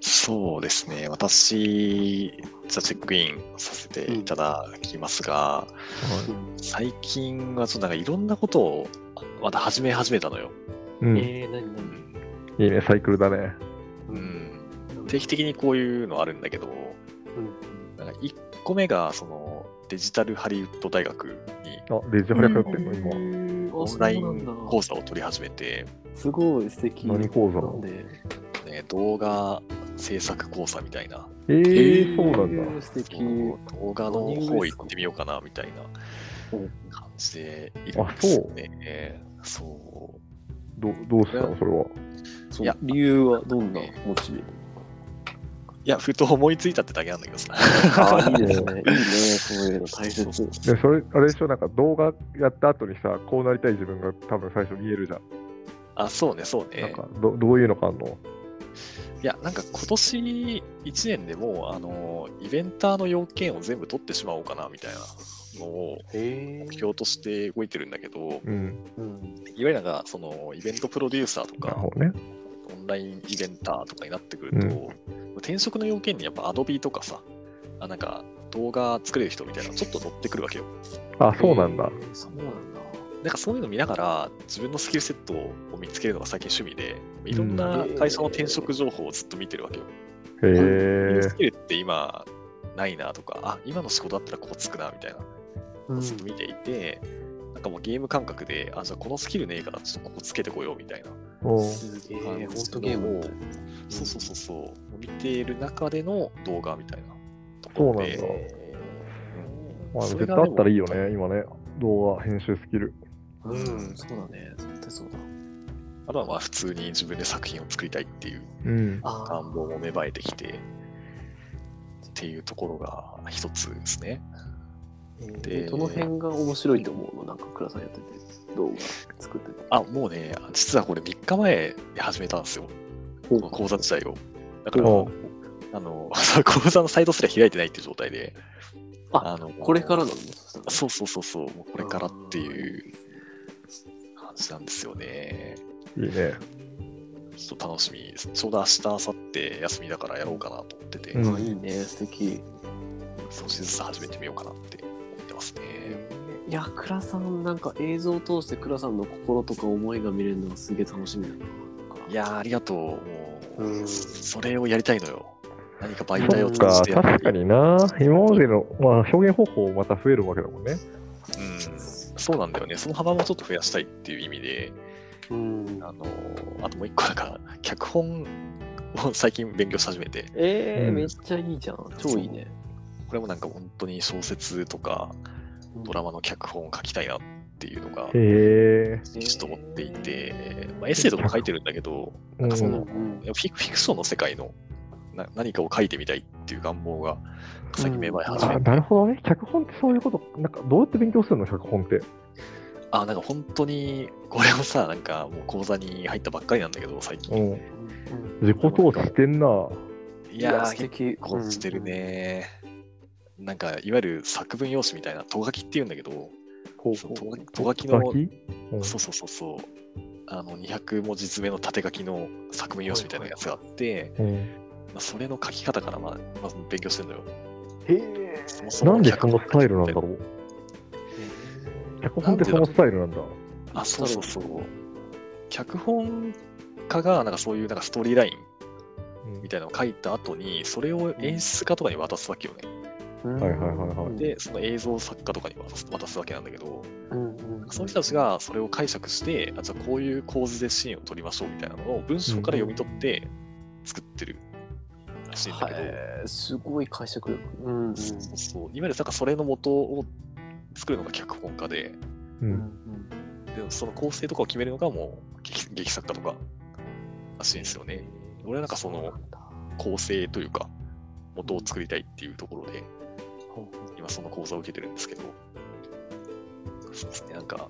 そうですね、私、じゃあチェックインさせていただきますが、最近はちょっとなんかいろんなことをまた始め始めたのよ。うん、えー、何何？いいね、サイクルだね。うん、定期的にこういうのあるんだけど、うん。なんか1個目がそのデジタルハリウッド大学にあ、デジハリ通ってんの、今。今。オンライン講座を取り始めて、すごい素敵何講座なんで。ね、動画制作講座みたいな、えー、そうなんだ。素敵。動画の方行ってみようかなみたいなお。感じでいるんですよね。そう。どどうしたの、それは。そういや。理由はどんなモチベいや、ふと思いついたってだけなんだけどさ。ああ、いいですね。いいね、そういうの大切。で、それ、あれでしょ、なんか動画やった後にさ、こうなりたい自分が多分最初見えるじゃん。あ、そうね、そうね。なんかど、どういうのかあんの？いや、なんか今年1年でもう、あの、イベンターの要件を全部取ってしまおうかなみたいなのをへ目標として動いてるんだけど、うん。うん。いわゆるなんか、その、イベントプロデューサーとか、なるほどね。オンラインイベンターとかになってくると、転職の要件にやっぱアドビとかさ、あなんか動画作れる人みたいなのちょっと乗ってくるわけよ。あ、そうなんだ。そうなんだ。なんかそういうの見ながら自分のスキルセットを見つけるのが最近趣味で、いろんな会社の転職情報をずっと見てるわけよ。へえスキルって今ないなとか、あ、今の仕事だったらここつくなみたいなうんずっと見ていて、なんかもうゲーム感覚で、あ、じゃあこのスキルねえからちょっとここつけてこようみたいな。すげゲーム。そうそうそうそう、見ている中での動画みたいなとそうなんだころで、まあ、それが絶対あったらいいよね、今ね。動画編集スキル。うん、そうだね。絶対そうだ。あとはまあ普通に自分で作品を作りたいっていう願望も芽生えてきて、っていうところが一つですね。で、どの辺が面白いと思うの？なんか、倉さんやってて、動画作ってて。あ、もうね、実はこれ3日前に始めたんですよ。この講座自体を。だから、あの、講座のサイトすら開いてないっていう状態で、あのこれからなのそうそうそうそう、もうこれからっていう感じなんですよね。いいね。ちょっと楽しみです。ちょうど明日、明後日休みだからやろうかなと思ってて、うんあ、いいね、素敵。少しずつ始めてみようかなってますね。いや、倉さん、なんか映像を通して倉さんの心とか思いが見れるのがすげえ楽しみだな。いやー、ありがとう。もう、うんそれをやりたいのよ。何か媒そ体をっか、通じてやっぱり確かにな。今までの、まあ、表現方法また増えるわけだもんね。うん、そうなんだよね。その幅もちょっと増やしたいっていう意味で、うん。あの、あともう一個なんか、脚本を最近勉強し始めて、えー、うんめっちゃいいじゃん。超いいね。これもなんか本当に小説とかドラマの脚本を書きたいなっていうのが、へえ。ちょっと思っていて、まあ、エッセイとかも書いてるんだけど、なんかその、うんうんフィクフィクションの世界のな何かを書いてみたいっていう願望が最近芽生え始めあて、なるほどね。脚本ってそういうこと、なんかどうやって勉強するの、脚本って。あ、なんか本当に、これもさ、なんかもう講座に入ったばっかりなんだけど、最近。うん。うん自己投資してんな。いやー、素結敵。構してるね。なんか、いわゆる作文用紙みたいな、とがきって言うんだけど、ほうそのほうとがきのそうそうそうそう。あの200文字詰めの縦書きの作文用紙みたいなやつがあって、うんまあ、それの書き方からまあまず勉強してるのよ。へえ。そもそなんでそのスタイルなんだろう？脚本ってそのスタイルなんだ。あ、そうそうそう。脚本家がなんかそういうなんかストーリーラインうんみたいなのを書いた後に、それを演出家とかに渡すわけよね。はいはいはいはい。はいで、その映像作家とかに渡す渡すわけなんだけど、うんうん。その人たちがそれを解釈して、あじゃあこういう構図でシーンを撮りましょうみたいなのを文章から読み取って作ってるらしいんだけど、へーすごい解釈力。うんうん。そうそうそう。いわゆるなんかそれの元を作るのが脚本家で、ううん。んでその構成とかを決めるのがもう劇劇作家とからしいんですよね。俺はなんかその構成というか、元を作りたいっていうところで、今その講座を受けてるんですけど、そうですね、なんか、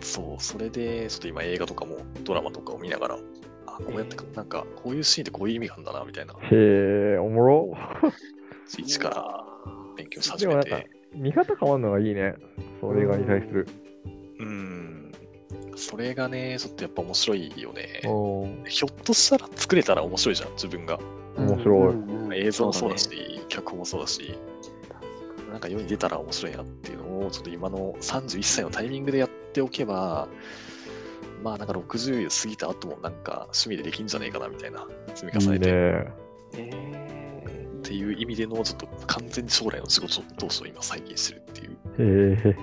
そう、それで、ちょっと今映画とかもドラマとかを見ながら、あ、こうやって、なんか、こういうシーンってこういう意味があるんだな、みたいな、へえ、おもろ。一から勉強し始でもなんかめて、、見方変わるのがいいね。それがに対する。うん。それがね、ちょっとやっぱ面白いよね。ひょっとしたら作れたら面白いじゃん、自分が。面白い映像もそうだし、ね脚本もそうだし、なんか世に出たら面白いなっていうのを、ちょっと今の31歳のタイミングでやっておけば、まあなんか60過ぎた後もなんか趣味でできんじゃねえかなみたいな積み重いいねてね。えっていう意味でのちょっと完全に将来の仕事投資を今再建してるっていう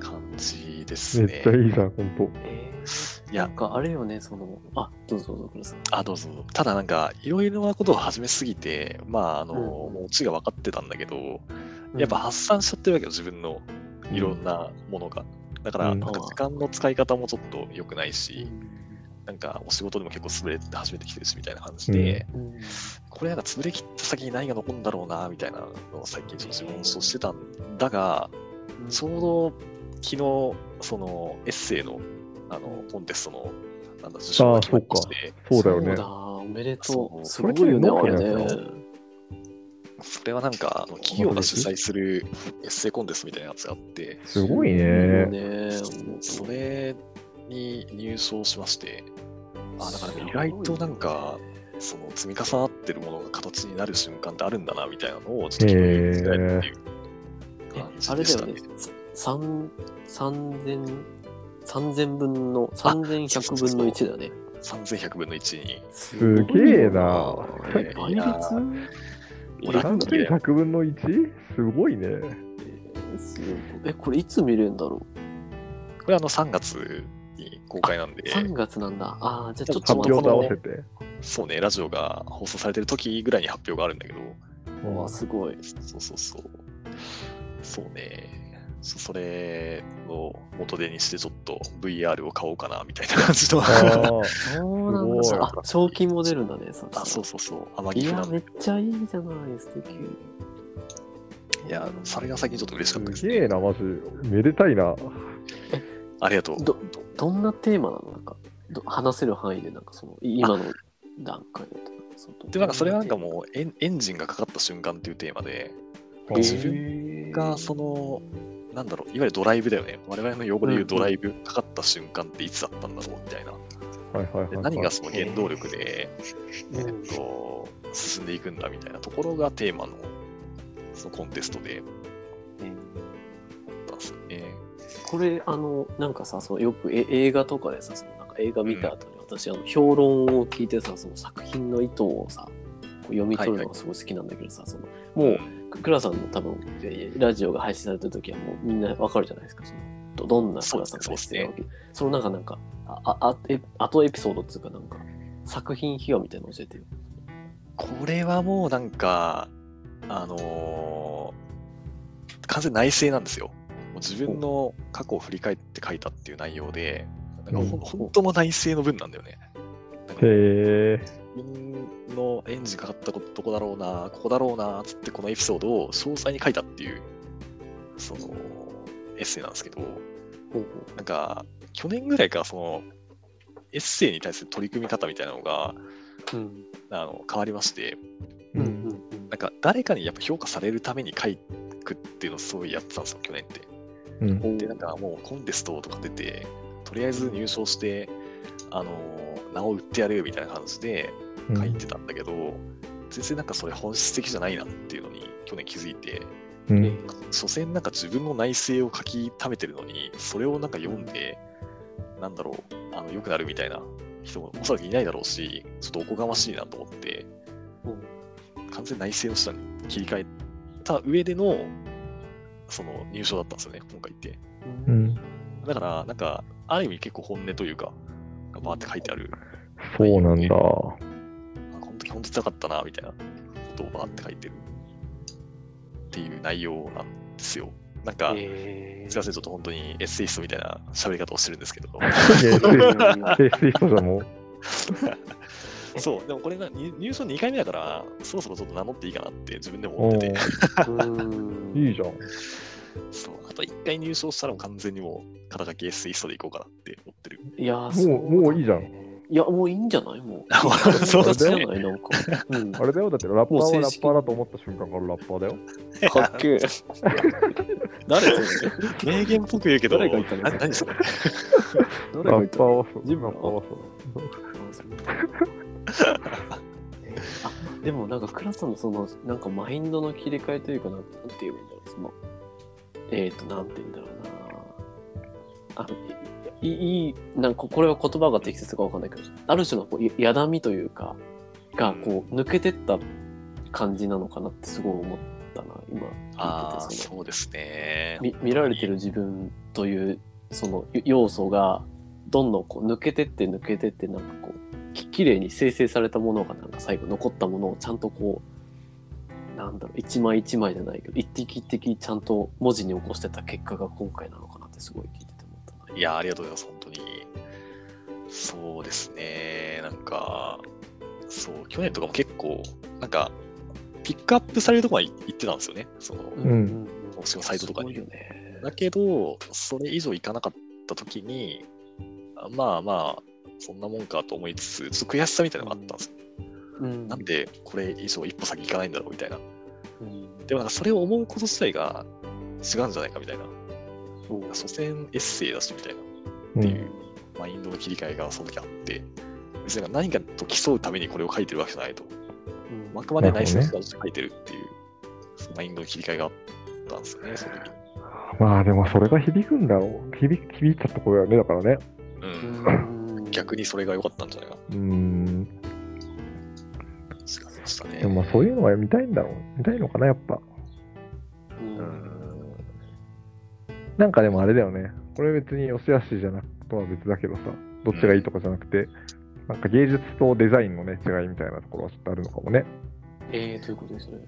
感じですねめっちゃ。いいじゃん、ほんと。ーえー、いやあれよね、その、あ、どうぞどうぞ。あ、どうぞ。ただなんか、いろいろなことを始めすぎて、まあ、あの、うん。もうオチが分かってたんだけど、やっぱ発散しちゃってるわけよ、自分のいろんなものが。だから、うん。なんか時間の使い方もちょっと良くないし、うん。なんかお仕事でも結構潰れて始めてきてるしみたいな感じで、うん。これなんか潰れ切った先に何が残るんだろうな、みたいなのを最近ちょっと自分そうしてたんだが、ちょうど昨日、そのエッセイのあのコンテストのなんだ受賞が決まりまして、そうだよねそう。だ、おめでとそうう。すごいよね、あれね。それはなんか、あの企業が主催するエッセイコンテストみたいなやつがあって、すごいいいよね。ね。それに入賞しまして、あ、だから意外となんか、その積み重なってるものが形になる瞬間ってあるんだなみたいなのをちょっと昨日言ってたっていうえ感じあれだよねでしたね。。三三千三千分の三千百分の一だよね。3100分の1に。すすげえなえ倍率いやもうラッキーだよ3100分の 1? すごいね。えこれいつ見れるんだろこれあの3月に公開なんでう、?3 月なんだ。ああ、じゃあちょっ発と表と合わせて。て。そうね、ラジオが放送されてる時ぐらいに発表があるんだけど、うわ、すごい。そうそうそう。そうね。そそれを元手にしてちょっと VR を買おうかなみたいな感じの。ああ、そうなん。あ、賞金も出るんだね。そあ、そうそうそう。天いや、城なんで。めっちゃいいじゃない、素敵。いや、それが最近ちょっと嬉しかったですすね。げえな、マジ。めでたいな。ありがとう。ど、どんなテーマなの？なんか、ど話せる範囲で、なんかその、い今の段階だと。そうで、なんかそれはなんかもうエンエンジンがかかった瞬間っていうテーマで、うん自分がその、なんだろう、いわゆるドライブだよね。我々の用語で言うドライブかかった瞬間っていつだったんだろうみたいな。何がその原動力で、うんえっと、進んでいくんだみたいなところがテーマのそのコンテストでえーあったんですよね。これあのなんかさそのよくえ映画とかでさそのなんか映画見た後に私、あの評論を聞いてさその作品の意図をさこう読み取るのがすごい好きなんだけどさ、そのもう、クラさんの多分えラジオが配信されてる時はもうみんなわかるじゃないですかそのどどんなクラさんがしてるわけそのなんかなんかあああえ後エピソードっていうかなんか作品秘話みたいなの教えてよこれはもうなんか、あのー完全内政なんですよ。もう自分の過去を振り返って書いたっていう内容で、なんかほうん本当の内政の文なんだよね。へえ。自分のエンジンかかったことどこだろうな、ここだろうな、つってこのエピソードを詳細に書いたっていう、その、エッセイなんですけど、なんか、去年ぐらいからその、エッセイに対する取り組み方みたいなのが、うんあの、変わりまして、ううんん。なんか、誰かにやっぱ評価されるために書くっていうのをすごいやってたんですよ、去年って。うん。うんで、なんかもうコンテストとか出て、とりあえず入賞して、あの、名を売ってやるみたいな感じで書いてたんだけど、全然なんかそれ本質的じゃないなっていうのに去年気づいて、うん。所詮なんか自分の内政を書き溜めてるのに、それをなんか読んで、なんだろう、あの、良くなるみたいな人もおそらくいないだろうし、ちょっとおこがましいなと思って、完全内政の下に切り替えた上での、その入賞だったんですよね、今回って。うん。だから、なんか、ある意味結構本音というか、がバーって書いてある、そうなんだ。の時本当つらかったな、みたいなことをバーって書いてるっていう内容なんですよ。なんか、えすいません、ちょっと本当にエッセイストみたいな喋り方をしてるんですけど、エッセイストじゃもう。そう、でもこれが入入賞2回目だから、そろそろちょっと名乗っていいかなって自分でもお思ってて、ーいいじゃん。そう、あと1回入賞したら完全にもう肩書きエッセイストでいこうかなって思ってる。いやーもうもういいじゃん。いや、もういいんじゃない？もう。そうじですねゃない？なんか。うん。あれだよ、だってラッパーはラッパーだと思った瞬間からラッパーだよ。かっけえ。誰それ？名言っぽく言うけど、誰が言ったの？な何それ？ラッパーはそう。自分ラッパーはそう。あ でもなんかクラスのそのなんかマインドの切り替えというかなんなんて言えばいいんだろうそのえっ、ー、となんて言うんだろうなあのいいなんかこれは言葉が適切かわかんないけどある種のこうややだみというかがこう抜けてった感じなのかなってすごい思ったな今。聞いててその。そうですね。見見られてる自分というその要素がどんどんこう抜けてって抜けてってなんかこうききれいに生成されたものがなんか最後残ったものをちゃんとこうなんだろう一枚一枚じゃないけど一滴一滴ちゃんと文字に起こしてた結果が今回なのかなってすごい聞いていや、ありがとうございます、本当に。そうですね。なんか、そう、去年とかも結構、なんか、ピックアップされるとこまで行ってたんですよね。その、うんうん投資のサイトとかにねだけど、それ以上いかなかったときに、あまあまあ、そんなもんかと思いつつ、ちょっと悔しさみたいなのがあったんですよ。うんなんでこれ以上一歩先行かないんだろうみたいな。うんでもなんかそれを思うこと自体が違うんじゃないかみたいな。そう所詮エッセイだしみたいな。うっていうんマインドの切り替えがその時あって、別に何かと競うためにこれを書いてるわけじゃないと。うんあくまで内なるほどね省として書いてるっていう、そのマインドの切り替えがあったんですよね、その時に。まあでもそれが響くんだろう。響響いたところだよね、だからね。うん。うん逆にそれが良かったんじゃないかな。うーん。違いましたね。でもまあそういうのは見たいんだろう。見たいのかな、やっぱ。なんかでもあれだよね。これ別に良し悪しじゃなくとは別だけどさ、どっちがいいとかじゃなくて、なんか芸術とデザインのね、違いみたいなところはちょっとあるのかもね。えー、どういうことですね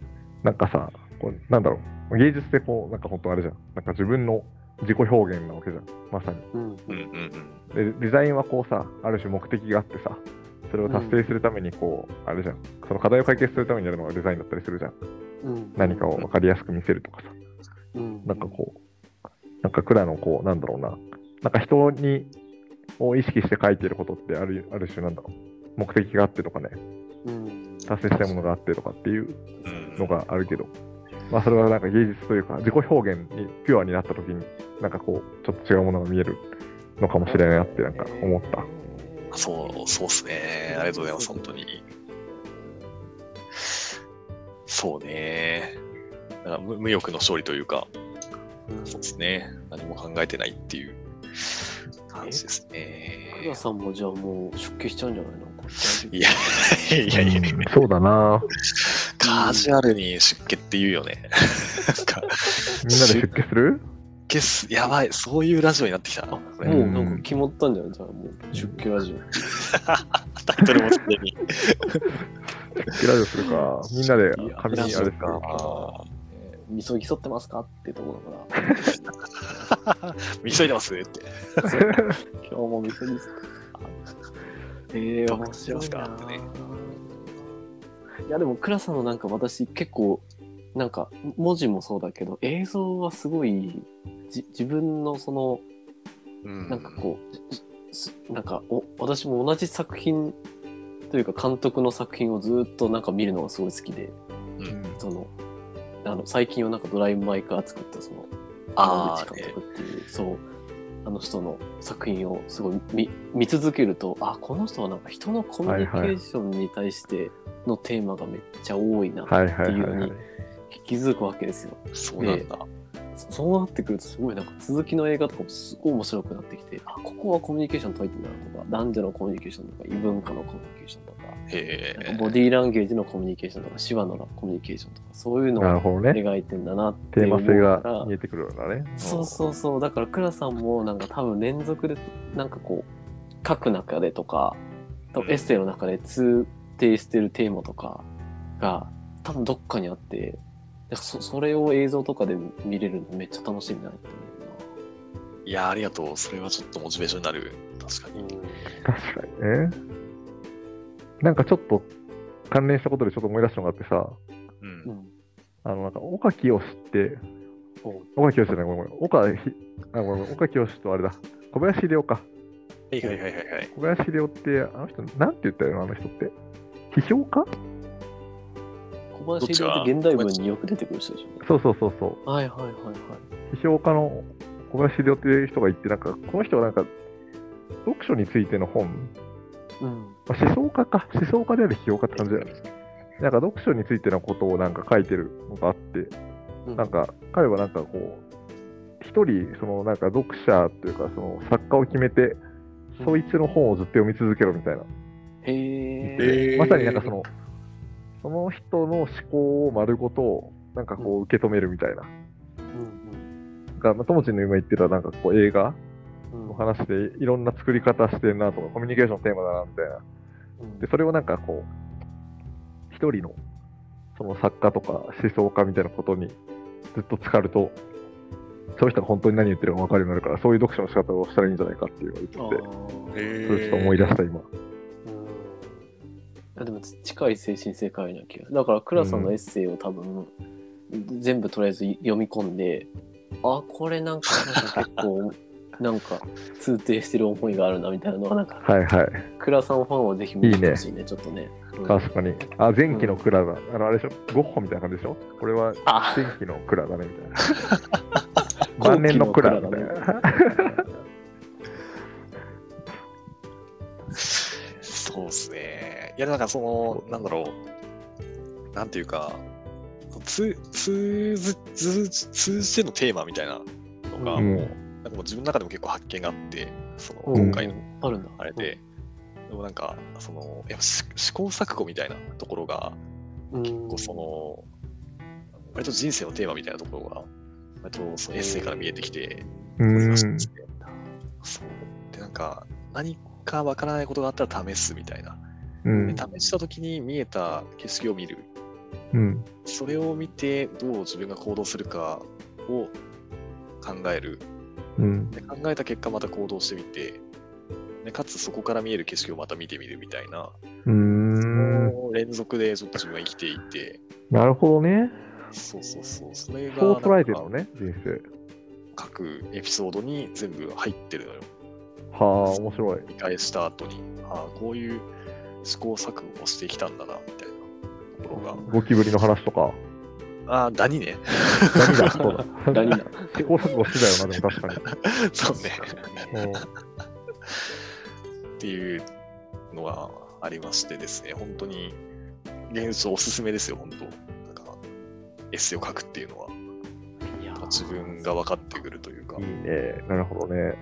なんかさ、こうなんだろう。芸術ってこう、なんか本当あれじゃん。なんか自分の自己表現なわけじゃん。まさに。うんうんうんうん。で、デザインはこうさ、ある種目的があってさ、それを達成するためにこう、あれじゃん。その課題を解決するためにやるのがデザインだったりするじゃん。うん何かを分かりやすく見せるとかさ。うんなんかこう、なんか蔵のこう、なんだろうな、なんか人に、を意識して書いてることってあるある種なんだろう、目的があってとかね、うん達成したいものがあってとかっていううんのがあるけど、まあそれはなんか芸術というか、自己表現にピュアになった時に、なんかこう、ちょっと違うものが見えるのかもしれないなってなんか思った。そう、そうっすね。ありがとうございます、本当に。そうね。無欲の勝利というか、そうですね。何も考えてないっていう感じですね。倉さんもじゃあもう出家しちゃうんじゃないの？いや、いやいやいや、うんそうだなカジュアルに出家って言うよね。みんなで出家する？出家す、やばい、そういうラジオになってきたもうなんか決まったんじゃない？じゃあもう出家ラジタイトルもすでに。出家ラジオするか。みんなでいや紙にあれするか。オ。みそぎそってますか？ってところだから。急いでます？って。今日もみそぎそってますか？ええ面白いなどうですかってねいやでも倉さんのなんか私結構なんか文字もそうだけど映像はすごいじ自分のそのうんなんかこう、すなんかお私も同じ作品というか監督の作品をずっとなんか見るのがすごい好きで、うんその、あの最近はなんかドライブ・マイ・カー作ったその、山口監督っていう、そう、あの人の作品をすごい見見続けると、あ、この人はなんか人のコミュニケーションに対してのテーマがめっちゃ多いなってはいはいいうのにはいはい。気づくわけですよ。そうなんだ。そそうなってくるとすごいなんか続きの映画とかもすごい面白くなってきて、あ、ここはコミュニケーション解いてんだなとか、男女のコミュニケーションとか、異文化のコミュニケーションとか、かボディーランゲージのコミュニケーションとか、手話のコミュニケーションとか、そういうのを。描いてんだなってテーマ性が見えてくるようなね。そうそうそう。だから、倉さんもなんか多分連続で、なんかこう、書く中でとか、多分エッセイの中で通底してるテーマとかが多分どっかにあって、なんかそそれを映像とかで見れるのめっちゃ楽しみだなっていや、ありがとう。それはちょっとモチベーションになる。確かに。思う確かにね。なんかちょっと関連したことでちょっと思い出したのがあってさ、うんう。ん。あの、なんか、岡清って、岡清じゃない、ごめんごめん。岡ひ、あ、ごめん岡清とあれだ、小林秀夫か。はいはいはいはいはい。小林亮って、あの人、なんて言ったよあの人って。批評家？小林亮って現代文によく出てくる人でしょ。そうそうそうそう。はいはいはいはい。批評家の小林亮っていう人が言って、なんか、この人はなんか、読書についての本、うん。まあ、思想家か、思想家である批評家って感じだよね。なんか読書についてのことをなんか書いてるのがあって、うんなんか彼はなんかこう、一人、そのなんか読者というか、その作家を決めて、そいつの本をずっと読み続けろみたいな。へえ。えーまさになんかその、その人の思考を丸ごと、なんかこう受け止めるみたいな。うんが、まあ、ともちんの今言ってたなんかこう映画の話でいろんな作り方してるなとか、コミュニケーションのテーマだなみたいな。うんで、それをなんかこう、一人のその作家とか思想家みたいなことにずっと浸かると、その人が本当に何言ってるか分かるようになるから、そういう読書の仕方をしたらいいんじゃないかっていうのを言あってて、えそれちょっと思い出した今。でも近い精神世界な気がだから倉さんのエッセイを多分、全部とりあえず読み込んであこれなんか結構なんか 通底してる思いがあるなみたいなのはなんかはいはい。倉さんファンはぜひ見てほしいねちょっとね、うん確かに。あ、前期のクラだ。あの、あれでしょ？ゴッホみたいな感じでしょ？これはあ前期のクラだね、みたいな。晩年のクラだね。そうですね。いや、なんかその、なんだろう。なんていうか、通通ず通通じてのテーマみたいなのが、うんもう、なんかもう自分の中でも結構発見があって、その、うん今回のあるんだあれで、でもなんか、その、やっぱし試行錯誤みたいなところが、うん結構その、割と人生のテーマみたいなところが、割とそのエッセイから見えてきて、う思いましん。そう。で、なんか、何かわからないことがあったら試すみたいな。うんで試した時に見えた景色を見る。うんそれを見て、どう自分が行動するかを考える。うんで考えた結果、また行動してみて、でかつそこから見える景色をまた見てみるみたいな、うーん連続でちょっと自分は生きていて、なるほどね。そうそうそう、それがそう捉えてるのね、人生。各エピソードに全部入ってるのよ。はあ、面白い。見返した後に、ああ、こういう試行錯誤をしてきたんだな、みたいなところが。ゴキブリの話とか。ああ、ダニね。何だ、そうだ。何だ試行錯誤してたよな、でも確かに。そうね。うんっていうのがありましてですね、本当に、現象おすすめですよ、本当。なんか、エッセイを書くっていうのは、自分が分かってくるというかいい、ね。なるほどね。